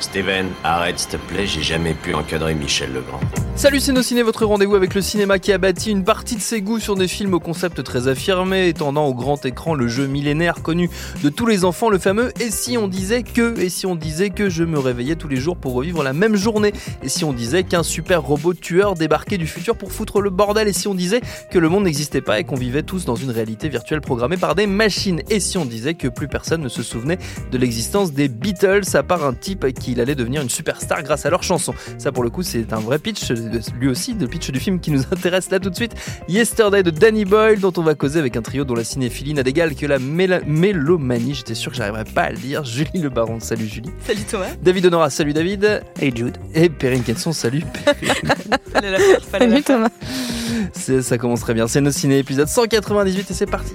Steven, arrête s'il te plaît, j'ai jamais pu encadrer Michel Legrand. Salut c'est nos ciné, votre rendez-vous avec le cinéma qui a bâti une partie de ses goûts sur des films au concept très affirmé, étendant au grand écran le jeu millénaire connu de tous les enfants, le fameux Et si on disait que Et si on disait que je me réveillais tous les jours pour revivre la même journée? Et si on disait qu'un super robot tueur débarquait du futur pour foutre le bordel? Et si on disait que le monde n'existait pas et qu'on vivait tous dans une réalité virtuelle programmée par des machines? Et si on disait que plus personne ne se souvenait de l'existence des Beatles à part un type qu'il allait devenir une superstar grâce à leurs chansons Ça pour le coup c'est un vrai pitch lui aussi, le pitch du film qui nous intéresse là tout de suite. Yesterday de Danny Boyle, dont on va causer avec un trio dont la cinéphilie n'a d'égal que la mélomanie. J'étais sûr que j'arriverais pas à le dire. Julie Le Baron, salut Julie. Salut Thomas. David Honora, salut David. Hey Jude. Et Perrine Kenson, salut fallait la faire, fallait salut Thomas. Ça commence très bien. C'est nos ciné épisode 198 et c'est parti.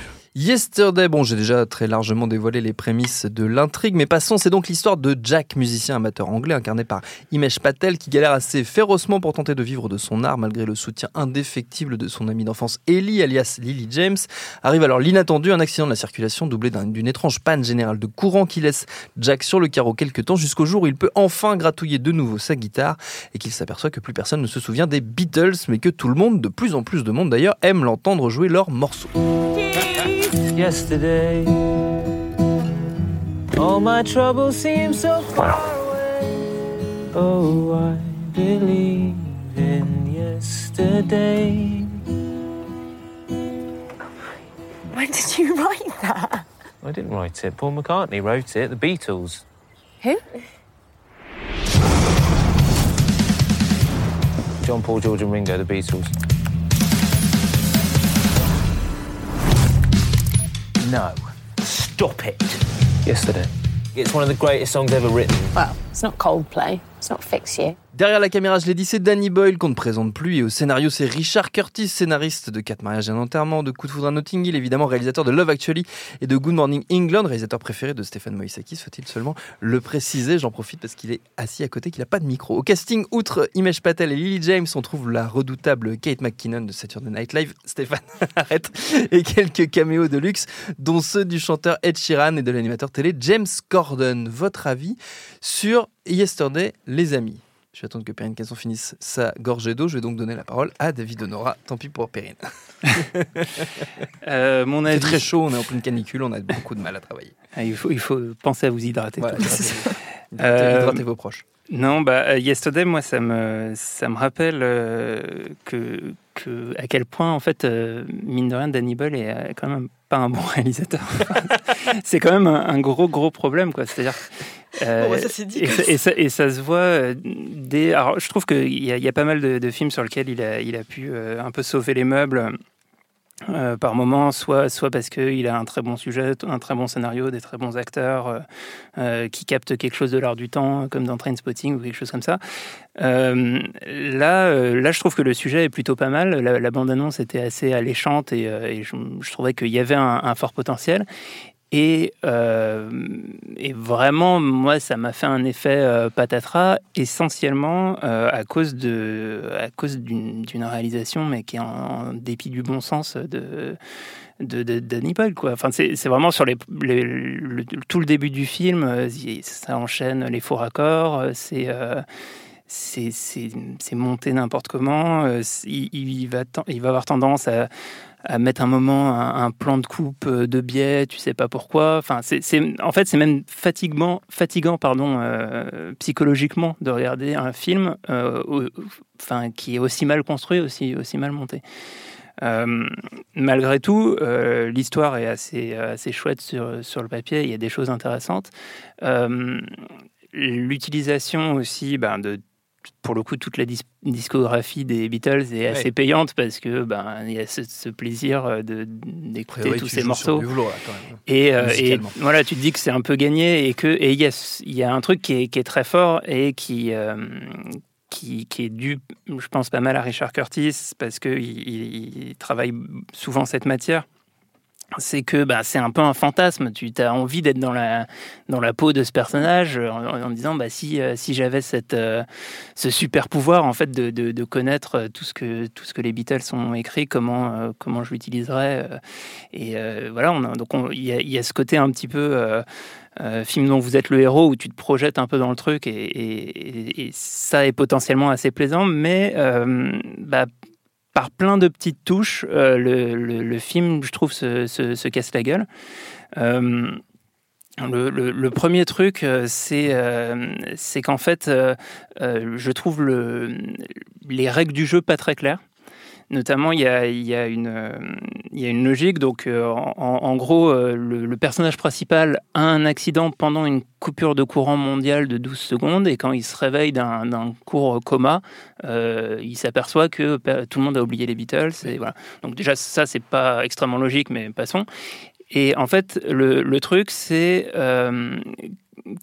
Yesterday, bon, j'ai déjà très largement dévoilé les prémices de l'intrigue, mais passons, c'est donc l'histoire de Jack, musicien amateur anglais incarné par Imesh Patel, qui galère assez férocement pour tenter de vivre de son art malgré le soutien indéfectible de son ami d'enfance Ellie, alias Lily James. Arrive alors l'inattendu, un accident de la circulation doublé d'une étrange panne générale de courant qui laisse Jack sur le carreau quelques temps jusqu'au jour où il peut enfin gratouiller de nouveau sa guitare et qu'il s'aperçoit que plus personne ne se souvient des Beatles, mais que tout le monde, de plus en plus de monde d'ailleurs, aime l'entendre jouer leurs morceaux. Yesterday. All my troubles seem so far away. Oh, I believe in yesterday. When did you write that? I didn't write it. Paul McCartney wrote it. The Beatles. Who? John Paul, George, and Ringo, the Beatles. No. Stop it. Yesterday. It's one of the greatest songs ever written. Well, it's not Coldplay. It's not Fix You. Derrière la caméra, je l'ai dit, c'est Danny Boyle qu'on ne présente plus. Et au scénario, c'est Richard Curtis, scénariste de Quatre mariages et un enterrement, de Coup de foudre à Notting Hill, évidemment réalisateur de Love Actually et de Good Morning England, réalisateur préféré de Stéphane Moïsakis, faut-il seulement le préciser. J'en profite parce qu'il est assis à côté, qu'il n'a pas de micro. Au casting, outre Imesh Patel et Lily James, on trouve la redoutable Kate McKinnon de Saturday Night Live, Stéphane, arrête, et quelques caméos de luxe, dont ceux du chanteur Ed Sheeran et de l'animateur télé James Corden. Votre avis sur Yesterday, les amis je vais attendre que Perrine Casson finisse sa gorgée d'eau. Je vais donc donner la parole à David Honora. Tant pis pour Perrine. euh, mon avis... C'est très chaud, on est en pleine canicule, on a beaucoup de mal à travailler. Ah, il, faut, il faut penser à vous hydrater. Voilà, euh, hydratez vos proches. Non, bah, Yesterday, moi, ça me, ça me rappelle euh, que, que, à quel point, en fait, euh, mine de rien, Danny Boyle est quand même pas un bon réalisateur. c'est quand même un, un, gros, gros problème, quoi. C'est-à-dire euh, ça dit et, ça, et, ça, et, ça, se voit euh. Alors, je trouve qu'il y, y, a pas mal de, de, films sur lesquels il a, il a pu euh, un peu sauver les meubles. Euh, par moment, soit, soit parce qu'il a un très bon sujet, un très bon scénario, des très bons acteurs euh, qui captent quelque chose de l'art du temps, comme dans Trainspotting ou quelque chose comme ça. Euh, là, là, je trouve que le sujet est plutôt pas mal. La, bande-annonce était assez alléchante et, je, trouvais qu'il y avait un, fort potentiel. Et, euh, et, vraiment, moi, ça m'a fait un effet euh, patatras, essentiellement euh, à cause de, à cause d'une réalisation, mais qui est en, dépit du bon sens de de, de. Enfin, c'est vraiment sur les, les le, tout le début du film, ça enchaîne les faux raccords, c'est c'est monté n'importe comment. Il, va il va avoir tendance à à mettre un moment un, plan de coupe de biais, tu sais pas pourquoi. Enfin, c'est, en fait, c'est même fatigant, fatigant pardon, euh, psychologiquement de regarder un film euh, enfin, qui est aussi mal construit, aussi, aussi mal monté. Euh, malgré tout, euh, l'histoire est assez, assez chouette sur, sur le papier, il y a des choses intéressantes. Euh, l'utilisation aussi ben, de pour le coup, toute la dis discographie des Beatles est assez ouais. payante parce que ben il y a ce, ce plaisir d'écouter tous ces morceaux. Boulot, là, quand même. Et, euh, et, voilà, tu te dis que c'est un peu gagné et que et il y a il y a un truc qui est, qui est très fort et qui euh, qui, qui, est dû, je pense, pas mal à Richard Curtis parce qu'il il, il travaille souvent cette matière c'est que bah, c'est un peu un fantasme. Tu as envie d'être dans la, dans la peau de ce personnage euh, en, disant bah, si, euh, si j'avais euh, ce super pouvoir en fait, de, de, connaître tout ce, que, tout ce que les Beatles ont écrit, comment, comment je l'utiliserais. Et voilà, donc on- il y, a- ce côté un petit peu. film dont vous êtes le héros où tu te projettes un peu dans le truc et, ça est potentiellement assez plaisant mais bah, par plein de petites touches, euh, le, film, je trouve, se, se- se casse la gueule. Euh, le, premier truc, euh, c'est qu'en fait, je trouve le, les règles du jeu pas très claires. Notamment, il y a, il y a une, euh, il y a une logique. Donc, euh, en, en gros, euh, le, le personnage principal a un accident pendant une coupure de courant mondial de 12 secondes. Et quand il se réveille d'un court coma, euh, il s'aperçoit que pe- tout le monde a oublié les Beatles. Et voilà. Donc, déjà, ça, c'est pas extrêmement logique, mais passons. Et en fait, le, le truc, c'est euh,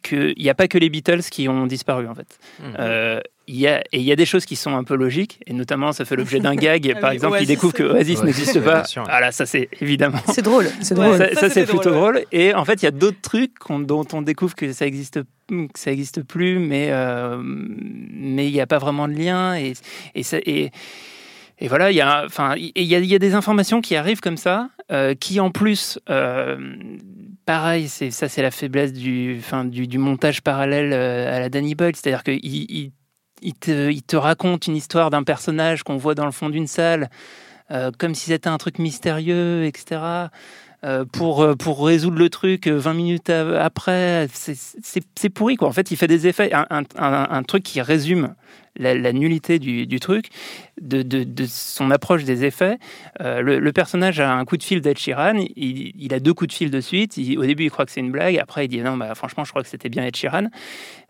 qu'il n'y a pas que les Beatles qui ont disparu, en fait. Euh, il y a, et il y a des choses qui sont un peu logiques, et notamment ça fait l'objet d'un gag. Ah Par exemple, il Oasis. découvre que Oasis Ouais, n'existe pas. sûr. Voilà, ça c'est évidemment. C'est drôle, c'est Ouais, drôle. ça, Ça, ça, c'est plutôt drôle, drôle. Et en fait, il y a d'autres trucs dont on découvre que ça existe, que ça existe plus, mais euh, mais il n'y a pas vraiment de lien. Et et, ça- et, et voilà, il y a, enfin, il y a, il y a des informations qui arrivent comme ça, euh, qui en plus, euh, pareil, c'est ça, c'est la faiblesse du, enfin, du, du montage parallèle à la Danny Boyle, c'est-à-dire que il, il, te, raconte une histoire d'un personnage qu'on voit dans le fond d'une salle, euh, comme si c'était un truc mystérieux, etc. euh, pour, euh, pour résoudre le truc euh, 20 minutes après, c'est- pourri quoi. En fait, il fait des effets, un truc qui résume la, nullité du, truc, de, son approche des effets. Euh, le, personnage a un coup de fil d'Ed Sheeran, il, a deux coups de fil de suite. Il- au début, il croit que c'est une blague, après, il dit non, bah, franchement, je crois que c'était bien Ed Sheeran.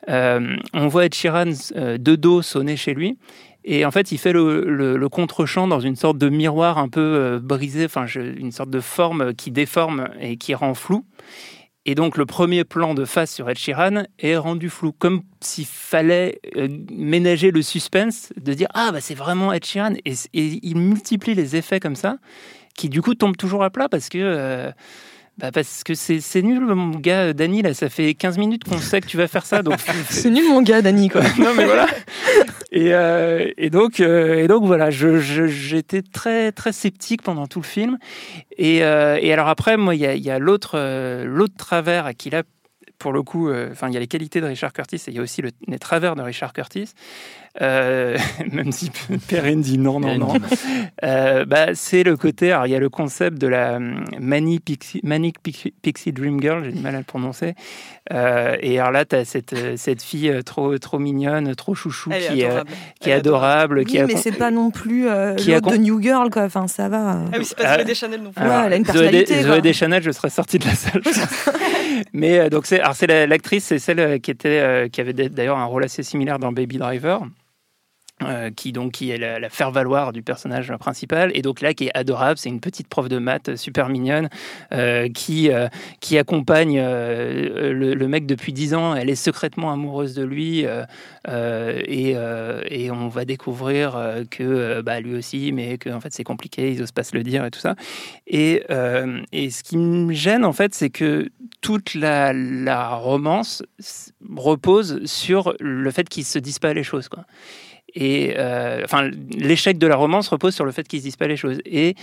Euh, on voit Ed Sheeran euh, de dos sonner chez lui. Et en fait, il fait le, le, contre-champ dans une sorte de miroir un peu brisé, enfin, une sorte de forme qui déforme et qui rend flou. Et donc, le premier plan de face sur Ed Sheeran est rendu flou, comme s'il fallait euh, ménager le suspense de dire Ah, bah, c'est vraiment Ed Sheeran. Et, il multiplie les effets comme ça, qui du coup tombent toujours à plat parce que. euh, bah parce que c'est c'est nul, mon gars, Dany, là, ça fait 15 minutes qu'on sait que tu vas faire ça. Donc, C'est nul, mon gars, Dani, quoi. non mais voilà. Et, euh, et donc euh, et donc voilà, je- je- j'étais très très sceptique pendant tout le film. Et, euh, et alors après, moi, il y a, il y a l'autre euh, l'autre travers qu'il a. Pour le coup, euh, enfin, il y a les qualités de Richard Curtis et il y a aussi le- les travers de Richard Curtis. Euh, même si Perrine dit non, non, non. Euh, bah, c'est le côté. Alors, il y a le concept de la Manic Pixie, Manic Pixie, Pixie Dream Girl, j'ai du mal à le prononcer. Euh, et alors là, tu as cette, cette fille trop, trop mignonne, trop chouchou, Elle est qui, euh, adorable. qui est est adorable. qui Oui, a- mais c'est pas non plus euh, qui a de New Girl, quoi. Enfin, ça va. Ah oui, c'est pas. Zoé Deschanel non plus. Ouais, elle a une personnalité. Zoé Deschanel, je serais sorti de la salle. Mais euh, donc c'est, alors c'est la- l'actrice, c'est celle euh, qui était, euh, qui avait d'ailleurs un rôle assez similaire dans Baby Driver. Euh, qui donc qui est la, faire valoir du personnage principal et donc là qui est adorable c'est une petite prof de maths super mignonne euh, qui euh, qui accompagne le, mec depuis 10 ans elle est secrètement amoureuse de lui et, et on va découvrir que bah, lui aussi mais que en fait c'est compliqué ils osent pas se le dire et tout ça et, et ce qui me gêne, en fait, c'est que toute la, la romance repose sur le fait qu'ils se disent pas les choses. Quoi. Et euh, enfin, l'échec de la romance repose sur le fait qu'ils se disent pas les choses. Et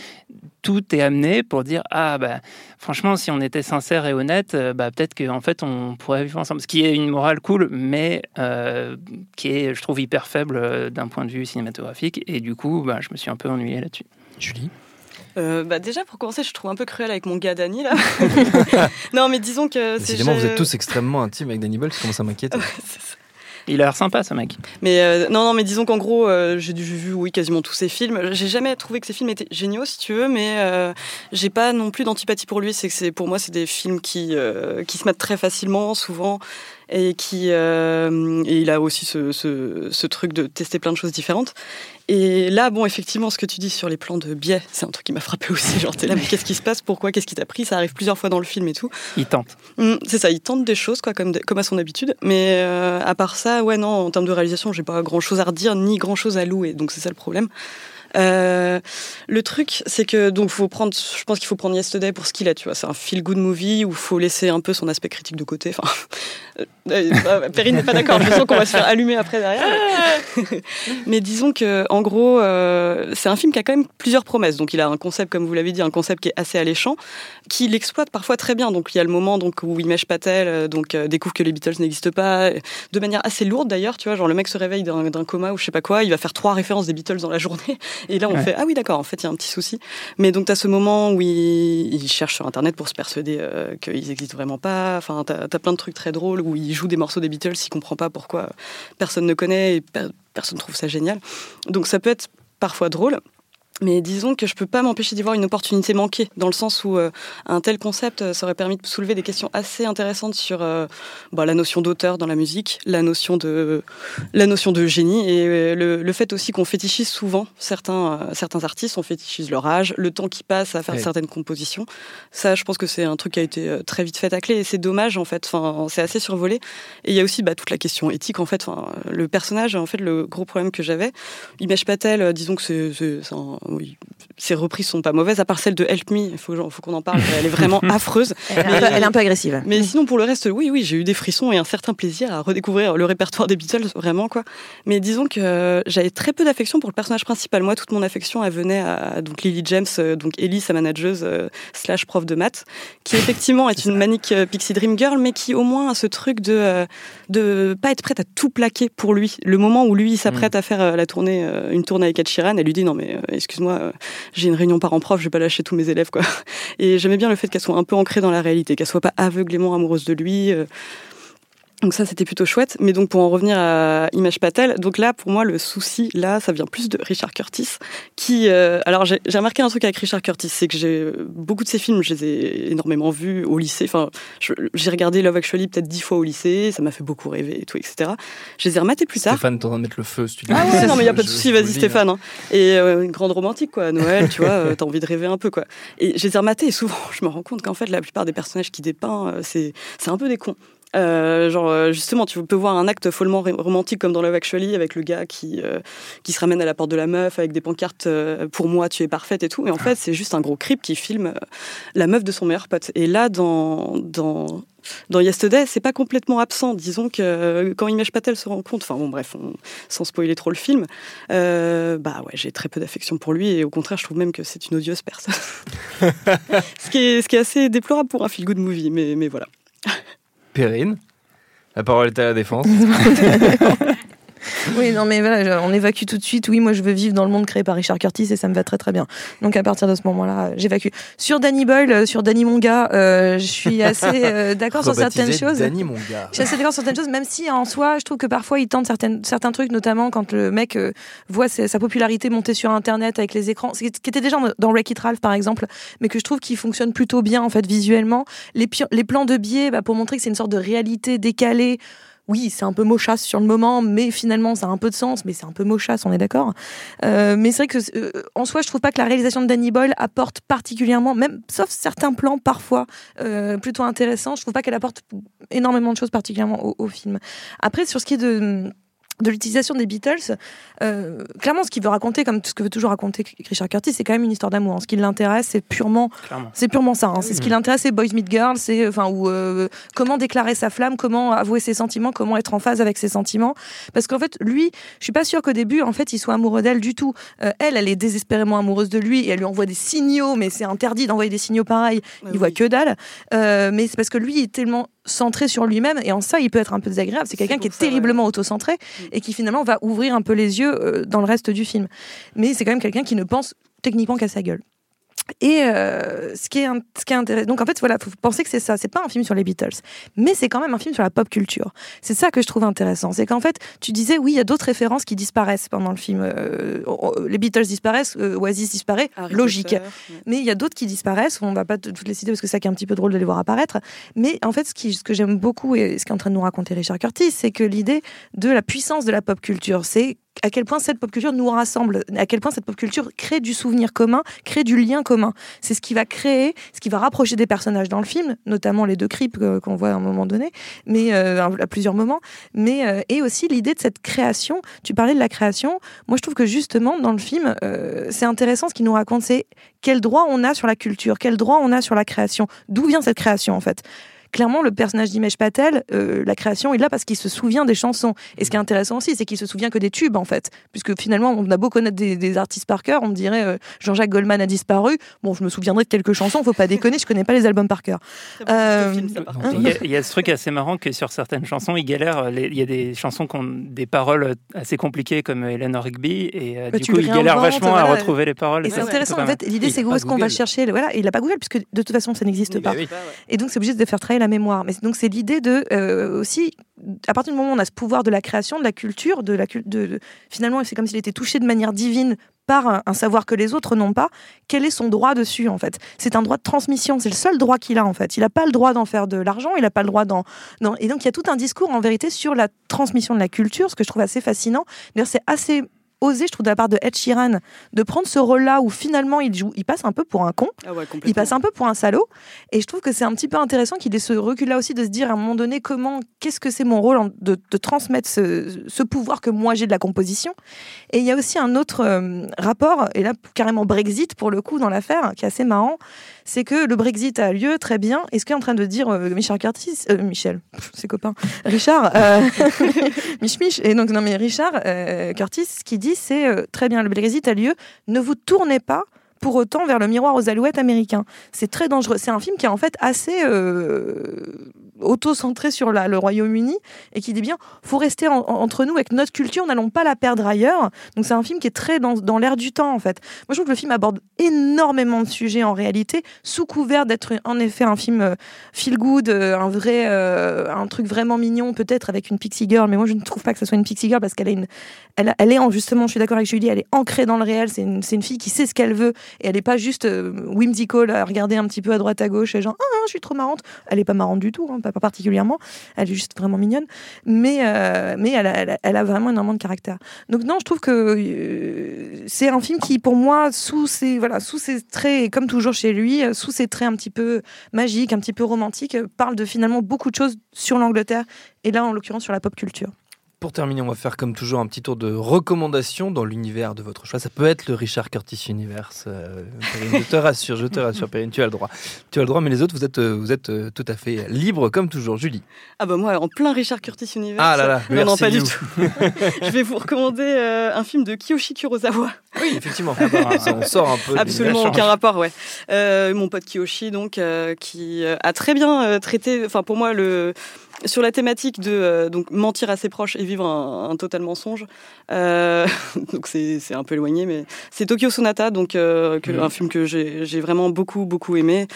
tout est amené pour dire ah bah franchement, si on était sincère et honnête, euh, bah peut-être qu'en fait on pourrait vivre ensemble. Ce qui est une morale cool, mais euh, qui est, je trouve, hyper faible d'un point de vue cinématographique. Et du coup, bah, je me suis un peu ennuyé là-dessus. Julie? Euh, bah déjà pour commencer, je trouve un peu cruel avec mon gars Dany là. non mais disons que c'est Décidément, vous êtes tous extrêmement intimes avec Danny Boyle, ça commence à m'inquiéter. Il a l'air sympa, ce mec. Mais euh, non, non, mais disons qu'en gros, euh, j'ai vu, oui, quasiment tous ses films. J'ai jamais trouvé que ces films étaient géniaux, si tu veux, mais euh, j'ai pas non plus d'antipathie pour lui. C'est que pour moi, c'est des films qui, euh, qui se mettent très facilement, souvent, et qui, euh, et il a aussi ce, ce, ce truc de tester plein de choses différentes. Et là, bon, effectivement, ce que tu dis sur les plans de biais, c'est un truc qui m'a frappé aussi. Genre, t'es là, mais qu'est-ce qui se passe? Pourquoi? Qu'est-ce qui t'a pris? Ça arrive plusieurs fois dans le film et tout. Il tente. Mm, c'est ça, il tente des choses, quoi, comme, comme à son habitude. Mais euh, à part ça, ouais, non, en termes de réalisation, j'ai pas grand chose à redire, ni grand chose à louer. Donc c'est ça le problème. Euh, le truc, c'est que donc faut prendre, je pense qu'il faut prendre Yesterday pour ce qu'il est. Tu vois, c'est un feel good movie où il faut laisser un peu son aspect critique de côté. Enfin, euh, euh, Perrine n'est pas d'accord. Je sens qu'on va se faire allumer après derrière. Mais disons que en gros, euh, c'est un film qui a quand même plusieurs promesses. Donc il a un concept, comme vous l'avez dit, un concept qui est assez alléchant, qui l'exploite parfois très bien. Donc il y a le moment donc où Imesh Patel donc découvre que les Beatles n'existent pas, de manière assez lourde d'ailleurs. Tu vois, genre le mec se réveille d'un d'un coma ou je sais pas quoi, il va faire trois références des Beatles dans la journée. Et là on Ouais. fait ah oui d'accord, en fait il y a un petit souci. Mais donc tu as ce moment où il, il cherche sur internet pour se persuader euh, qu'ils existent vraiment pas. Enfin tu as, plein de trucs très drôles où il joue des morceaux des Beatles, il comprend pas pourquoi personne ne connaît et per- personne trouve ça génial. Donc ça peut être parfois drôle. Mais disons que je peux pas m'empêcher d'y voir une opportunité manquée, dans le sens où euh, un tel concept, euh, ça aurait permis de soulever des questions assez intéressantes sur euh, bah, la notion d'auteur dans la musique, la notion de, la notion de génie, et euh, le, le fait aussi qu'on fétichise souvent certains, euh, certains artistes, on fétichise leur âge, le temps qui passe à faire Ouais. certaines compositions. Ça, je pense que c'est un truc qui a été euh, très vite fait à clé, et c'est dommage en fait, enfin, c'est assez survolé. Et il y a aussi bah, toute la question éthique en fait, enfin, le personnage, en fait, le gros problème que j'avais, Imesh Patel, disons que c'est un- oui, ses reprises sont pas mauvaises, à part celle de Help Me, il faut, faut qu'on en parle, elle est vraiment affreuse. Elle, est un peu- elle est un peu agressive. Mais sinon, pour le reste, oui, oui, j'ai eu des frissons et un certain plaisir à redécouvrir le répertoire des Beatles, vraiment, quoi. Mais disons que euh, j'avais très peu d'affection pour le personnage principal. Moi, toute mon affection, elle venait à donc Lily James, euh, donc Ellie, sa manageuse, euh, slash prof de maths, qui effectivement est une manique euh, Pixie Dream Girl, mais qui au moins a ce truc de, euh, de pas être prête à tout plaquer pour lui. Le moment où lui, il s'apprête à faire euh, la tournée, euh, une tournée avec Ed Sheeran, elle lui dit, non, mais euh, excuse-moi, euh, j'ai une réunion parents-prof, je vais pas lâcher tous mes élèves, quoi. Et j'aimais bien le fait qu'elle soit un peu ancrée dans la réalité, qu'elle soit pas aveuglément amoureuse de lui. Donc ça, c'était plutôt chouette. Mais donc pour en revenir à Image Patel, donc là, pour moi, le souci, là, ça vient plus de Richard Curtis, qui... euh, alors j'ai remarqué un truc avec Richard Curtis, c'est que j'ai beaucoup de ses films, je les ai énormément vus au lycée. Enfin, j'ai regardé Love Actually peut-être dix fois au lycée, ça m'a fait beaucoup rêver et tout, etc. Je les ai rematés plus tard. Stéphane, t'es en train de mettre le feu, si tu. Ah ouais, non, mais il n'y a pas de souci, vas-y Stéphane. hein. Et euh, une grande romantique, quoi. Noël, tu vois, euh, t'as envie de rêver un peu, quoi. Et je les ai rematés et souvent, je me rends compte qu'en fait, la plupart des personnages qui dépeint, c'est c'est un peu des cons. Euh, genre euh, justement tu peux voir un acte follement romantique comme dans Love Actually avec le gars qui euh, qui se ramène à la porte de la meuf avec des pancartes euh, pour moi tu es parfaite et tout mais en fait c'est juste un gros creep qui filme la meuf de son meilleur pote et là dans dans dans Yesterday, c'est pas complètement absent. Disons que euh, quand Image Patel se rend compte, enfin bon, bref, on- sans spoiler trop le film, euh, bah ouais, j'ai très peu d'affection pour lui et au contraire, je trouve même que c'est une odieuse personne. ce, qui est, ce qui est assez déplorable pour un feel good movie, mais, mais voilà. Perrine, la parole est à la défense. Oui, non, mais voilà, on évacue tout de suite. Oui, moi, je veux vivre dans le monde créé par Richard Curtis et ça me va très très bien. Donc, à partir de ce moment-là, euh, j'évacue. Sur Danny Boyle, euh, sur Danny Monga, euh, je suis assez euh, d'accord sur certaines choses. Danny, mon gars. Je suis assez d'accord sur certaines choses, même si en soi, je trouve que parfois il tente certaines, certains trucs, notamment quand le mec euh, voit sa, sa popularité monter sur Internet avec les écrans, ce qui était déjà dans- dans Wreck-It Ralph par exemple, mais que je trouve qu'il fonctionne plutôt bien en fait visuellement. Les, les plans de biais, bah, pour montrer que c'est une sorte de réalité décalée. Oui, c'est un peu mochasse sur le moment, mais finalement ça a un peu de sens, mais c'est un peu mochasse, on est d'accord. Euh, mais c'est vrai que euh, en soi, je trouve pas que la réalisation de Danny Boyle apporte particulièrement, même sauf certains plans parfois euh, plutôt intéressants, je trouve pas qu'elle apporte énormément de choses particulièrement au, au film. Après, sur ce qui est de de l'utilisation des Beatles, euh, clairement, ce qu'il veut raconter, comme ce que veut toujours raconter Richard Curtis, c'est quand même une histoire d'amour. Ce qui l'intéresse, c'est purement, c'est purement ça. hein. C'est ce qui Mhm. l'intéresse, c'est Boys Meet Girls, c'est enfin ou euh, comment déclarer sa flamme, comment avouer ses sentiments, comment être en phase avec ses sentiments. Parce qu'en fait, lui, je suis pas sûre qu'au début, en fait, il soit amoureux d'elle du tout. Euh, elle, elle est désespérément amoureuse de lui et elle lui envoie des signaux, mais c'est interdit d'envoyer des signaux pareils. il voit que dalle. Euh, mais c'est parce que lui il est tellement centré sur lui-même et en ça il peut être un peu désagréable. C'est quelqu'un qui est terriblement autocentré et qui finalement va ouvrir un peu les yeux euh, dans le reste du film. Mais c'est quand même quelqu'un qui ne pense techniquement qu'à sa gueule. Et euh, ce qui est, un- ce qui est intéressant, donc en fait voilà, faut penser que c'est ça. C'est pas un film sur les Beatles, mais c'est quand même un film sur la pop culture. C'est ça que je trouve intéressant, c'est qu'en fait, tu disais oui, il y a d'autres références qui disparaissent pendant le film. Euh, les Beatles disparaissent, euh, Oasis disparaît, Harry logique. Potter, ouais. Mais il y a d'autres qui disparaissent. On va pas toutes les citer parce que c'est ça qui est un petit peu drôle de les voir apparaître. Mais en fait, ce, qui, ce que j'aime beaucoup et ce qu'est en train de nous raconter Richard Curtis, c'est que l'idée de la puissance de la pop culture, c'est à quel point cette pop culture nous rassemble, à quel point cette pop culture crée du souvenir commun, crée du lien commun. C'est ce qui va créer, ce qui va rapprocher des personnages dans le film, notamment les deux creeps qu'on voit à un moment donné, mais euh, à plusieurs moments, mais euh, et aussi l'idée de cette création. Tu parlais de la création. Moi, je trouve que justement dans le film, euh, c'est intéressant ce qu'il nous raconte, c'est quel droit on a sur la culture, quel droit on a sur la création, d'où vient cette création en fait? Clairement, le personnage d'Imesh Patel, euh, la création est là parce qu'il se souvient des chansons. Et ce qui est intéressant aussi, c'est qu'il se souvient que des tubes, en fait. Puisque finalement, on a beau connaître des, des artistes par cœur, on me dirait euh, Jean-Jacques Goldman a disparu. Bon, je me souviendrai de quelques chansons, faut pas déconner, je connais pas les albums par cœur. Euh, hein. Il y, a, il y a ce truc assez marrant que sur certaines chansons, il galère. les- Il y a des chansons qui ont des paroles assez compliquées comme Eleanor Rigby et euh, Bah, du coup, il galère vachement à retrouver les paroles. Et c'est intéressant, en fait, l'idée c'est a où est-ce qu'on va Google. chercher, voilà, il a pas Google, puisque de toute façon ça n'existe Oui, bah pas. oui. Et donc, c'est obligé de faire travailler mémoire. Mais donc, c'est l'idée de euh, aussi, à partir du moment où on a ce pouvoir de la création, de la culture, de la de, de- finalement, c'est comme s'il était touché de manière divine par un, savoir que les autres n'ont pas. Quel est son droit dessus, en fait? C'est un droit de transmission. C'est le seul droit qu'il a, en fait. Il n'a pas le droit d'en faire de l'argent. Il n'a pas le droit d'en. d'en- Et donc, il y a tout un discours, en vérité, sur la transmission de la culture, ce que je trouve assez fascinant. D'ailleurs, c'est assez osé, je trouve, de la part de Ed Sheeran, de prendre ce rôle-là où finalement il joue, il passe un peu pour un con. Ah ouais. Il passe un peu pour un salaud. Et je trouve que c'est un petit peu intéressant qu'il ait ce recul-là aussi de se dire à un moment donné comment, qu'est-ce que c'est mon rôle de, de transmettre ce, ce pouvoir que moi j'ai de la composition. Et il y a aussi un autre euh, rapport, et là carrément Brexit pour le coup dans l'affaire, qui est assez marrant, c'est que le Brexit a lieu très bien. Et ce qu'est en train de dire euh, Michel Curtis, euh, Michel, pff, ses copains, Richard, euh, Mich Mich, et donc non mais Richard Curtis, ce qu'il c'est euh, très bien, le Brexit a lieu, ne vous tournez pas pour autant vers le miroir aux alouettes américain. C'est très dangereux. C'est un film qui est en fait assez euh, auto-centré sur le Royaume-Uni et qui dit bien faut rester en- en- entre nous avec notre culture, n'allons pas la perdre ailleurs. Donc c'est un film qui est très dans, l'air du temps en fait. Moi je trouve que le film aborde énormément de sujets en réalité, sous couvert d'être en effet un film euh, feel good, euh, un vrai, euh, un truc vraiment mignon peut-être avec une pixie girl, mais moi je ne trouve pas que ce soit une pixie girl parce qu'elle a une, elle, est en justement, je suis d'accord avec Julie, elle est ancrée dans le réel. C'est une, une fille qui sait ce qu'elle veut et elle n'est pas juste whimsical à regarder un petit peu à droite à gauche et genre ah je suis trop marrante. Elle est pas marrante du tout, hein, pas, particulièrement. Elle est juste vraiment mignonne, mais euh, mais elle a, elle a- elle vraiment énormément de caractère. Donc non, je trouve que euh, c'est un film qui pour moi sous ses voilà sous ses traits comme toujours chez lui euh, sous ses traits un petit peu magiques, un petit peu romantiques, parle de finalement beaucoup de choses sur l'Angleterre et là en l'occurrence sur la pop culture. Pour terminer, on va faire comme toujours un petit tour de recommandations dans l'univers de votre choix. Ça peut être le Richard Curtis Universe. euh, je te rassure, je te rassure, Perrine, tu as le droit. Tu as le droit, mais les autres, vous êtes, euh, vous êtes euh, tout à fait libre comme toujours. Julie. Ah bah moi, en plein Richard Curtis Universe. Ah là là, non, non, merci, pas du tout. je vais vous recommander euh, un film de Kiyoshi Kurosawa. Oui, effectivement. On sort un peu. Absolument aucun rapport, ouais. Euh, mon pote Kiyoshi, donc, qui a très bien traité, enfin pour moi, le sur la thématique de euh, donc mentir à ses proches et vivre un, un total mensonge. Euh, donc c'est un peu éloigné, mais c'est Tokyo Sonata, donc euh, que- Mhm. un film que j'ai vraiment beaucoup beaucoup aimé.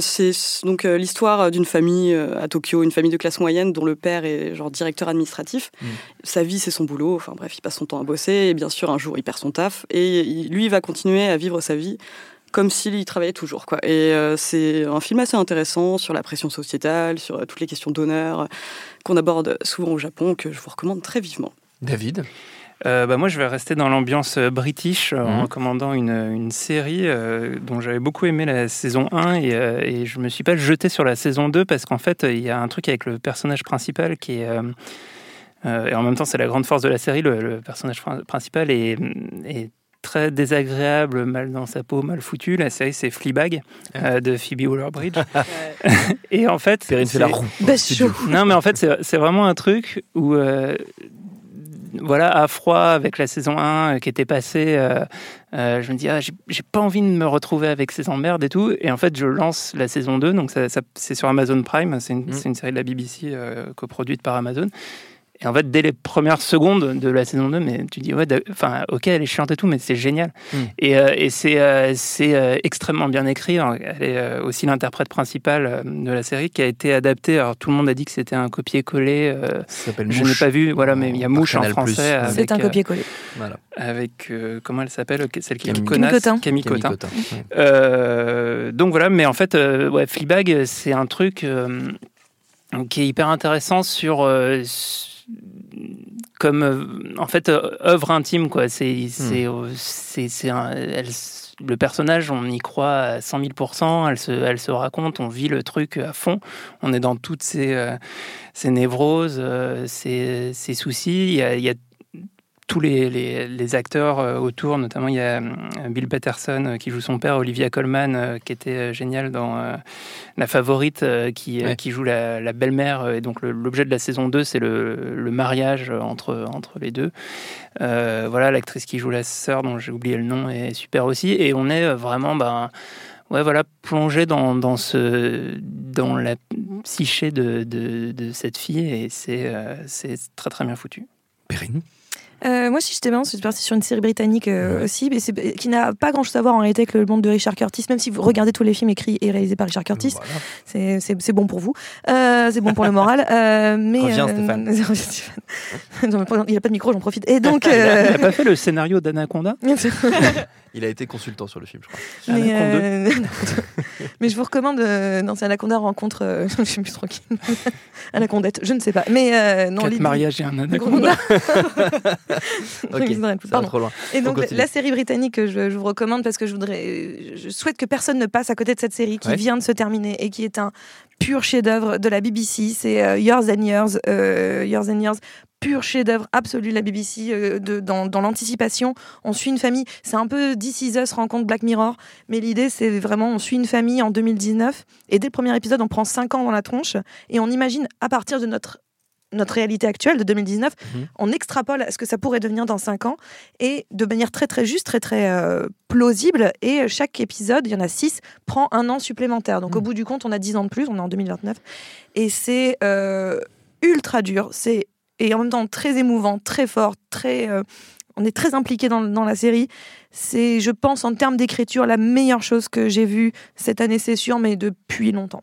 C'est donc l'histoire d'une famille à Tokyo, une famille de classe moyenne dont le père est genre directeur administratif. Mhm. Sa vie c'est son boulot. Enfin bref, il passe son temps à bosser et bien sûr un jour il perd son taf et il- lui il va continuer à vivre sa vie comme s'il y travaillait toujours. Quoi. Et euh, c'est un film assez intéressant sur la pression sociétale, sur euh, toutes les questions d'honneur euh, qu'on aborde souvent au Japon, que je vous recommande très vivement. David? Euh, bah, moi, je vais rester dans l'ambiance british en Mhm. recommandant une, une série euh, dont j'avais beaucoup aimé la saison 1 et, euh, et je me suis pas jeté sur la saison 2 parce qu'en fait, il y a un truc avec le personnage principal qui est. euh, euh, et en même temps, c'est la grande force de la série. Le, le personnage prin- principal est, est très désagréable, mal dans sa peau, mal foutu. La série, c'est Fleabag euh, de Phoebe Waller-Bridge. et en fait, Perrine fait la c'est- roue. Non, mais en fait, c'est c'est vraiment un truc où, euh, voilà, à froid, avec la saison 1 euh, qui était passée, euh, euh, je me dis, ah, j'ai j'ai pas envie de me retrouver avec ces emmerdes et tout. Et en fait, je lance la saison 2, donc ça, ça- c'est sur Amazon Prime, c'est une, Mm. c'est une série de la BBC euh, coproduite par Amazon. Et en fait, dès les premières secondes de la saison 2, mais tu dis, ouais, enfin, ok, elle est chiante et tout, mais c'est génial. Mm. Et, euh, et c'est euh, c'est, euh, extrêmement bien écrit. Alors, Elle est euh, aussi l'interprète principale de la série qui a été adaptée. Alors, tout le monde a dit que c'était un copier-coller. euh, je n'ai pas vu, voilà, mais il y a Mouche en français. C'est un euh, copier-coller. Voilà. avec euh, comment elle s'appelle Celle qui est Camille connasse, Cotin. Camille Camille Cotin. Euh, donc voilà, mais en fait, euh, ouais, Fleabag, c'est un truc euh, qui est hyper intéressant sur euh, comme euh, en fait euh, œuvre intime quoi. C'est c'est euh, c'est s- le personnage, on y croit à 100 000 Elle se elle se raconte, on vit le truc à fond. On est dans toutes ces euh, ces névroses, euh, ces ces soucis. Il y a, il y a tous les, les, les acteurs euh, autour, notamment il y a euh, Bill Patterson euh, qui joue son père, Olivia Colman qui était euh, génial dans La Favorite, qui, Ouais. qui joue la, la belle-mère. Et donc l'objet de la saison 2, c'est le, le mariage entre, entre les deux. Euh, voilà, l'actrice qui joue la sœur, dont j'ai oublié le nom, est super aussi. Et on est vraiment... Ben, Ouais, voilà, plongé dans, dans, ce, dans la psyché de, de, de cette fille et c'est euh, c'est très très bien foutu. Perrine? Euh, moi, si j'étais bien, c'est parti sur une série britannique euh, aussi, mais qui n'a pas grand chose à voir en réalité avec le monde de Richard Curtis, même si vous regardez tous les films écrits et réalisés par Richard Curtis. Voilà. C'est- bon pour vous. Euh, c'est bon pour le moral. Euh, mais, Reviens, euh, Stéphane. Non, Il n'a pas de micro, j'en profite. Et donc. Il a, euh, il a pas fait le scénario d'Anaconda Il a été consultant sur le film, je crois. mais, Anaconda. euh, mais je vous recommande. Euh, non, c'est Anaconda rencontre. euh, je suis plus tranquille. Anacondette, je ne sais pas. Mais euh, non, Quatre mariages et un anaconda. Ok, Ils auraient pu- ça va pardon. trop loin. Et donc, la série britannique que je, je vous recommande parce que je voudrais, je souhaite que personne ne passe à côté de cette série qui Ouais. vient de se terminer et qui est un pur chef-d'œuvre de la BBC. C'est euh, Years and Years, euh, Years and Years, pur chef-d'œuvre absolu de la BBC euh, de, dans, dans l'anticipation. On suit une famille. C'est un peu This Is Us rencontre Black Mirror, mais l'idée c'est vraiment on suit une famille en 2019 et dès le premier épisode on prend 5 ans dans la tronche et on imagine à partir de notre notre réalité actuelle de 2019, Mhm. on extrapole à ce que ça pourrait devenir dans 5 ans et de manière très très juste, très très euh, plausible. Et chaque épisode, il y en a 6, prend un an supplémentaire. Donc au bout du compte, on a 10 ans de plus, on est en 2029. Et c'est euh, ultra dur, c'est et en même temps très émouvant, très fort, très. euh, on est très impliqué dans, dans la série. C'est, je pense, en termes d'écriture, la meilleure chose que j'ai vue cette année, c'est sûr, mais depuis longtemps.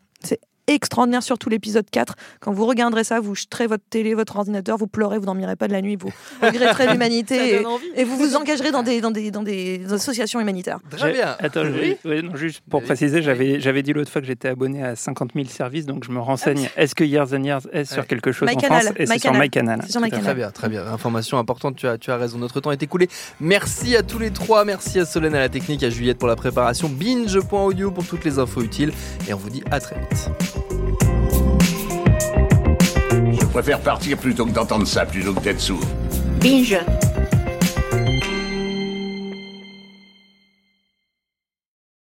Extraordinaire, surtout l'épisode 4. Quand vous regarderez ça, vous jeterez votre télé, votre ordinateur, vous pleurez, vous dormirez pas de la nuit, vous regretterez l'humanité et, vous vous engagerez dans des, dans des, dans des associations humanitaires. Très bien. Attends, Oui. non, juste pour Oui. préciser, j'avais dit l'autre fois que j'étais abonné à 50 000 services, donc je me renseigne. Est-ce que Years and Years est sur Ouais. quelque chose en MyCanal, France Et c'est sur MyCanal. Très bien, très bien. Information importante, tu as, tu as raison. Notre temps est écoulé. Merci à tous les trois. Merci à Solène à la technique, à Juliette pour la préparation. Binge.audio pour toutes les infos utiles. Et on vous dit à très vite. Je préfère partir plutôt que d'entendre ça, plutôt que d'être sourd. Binge.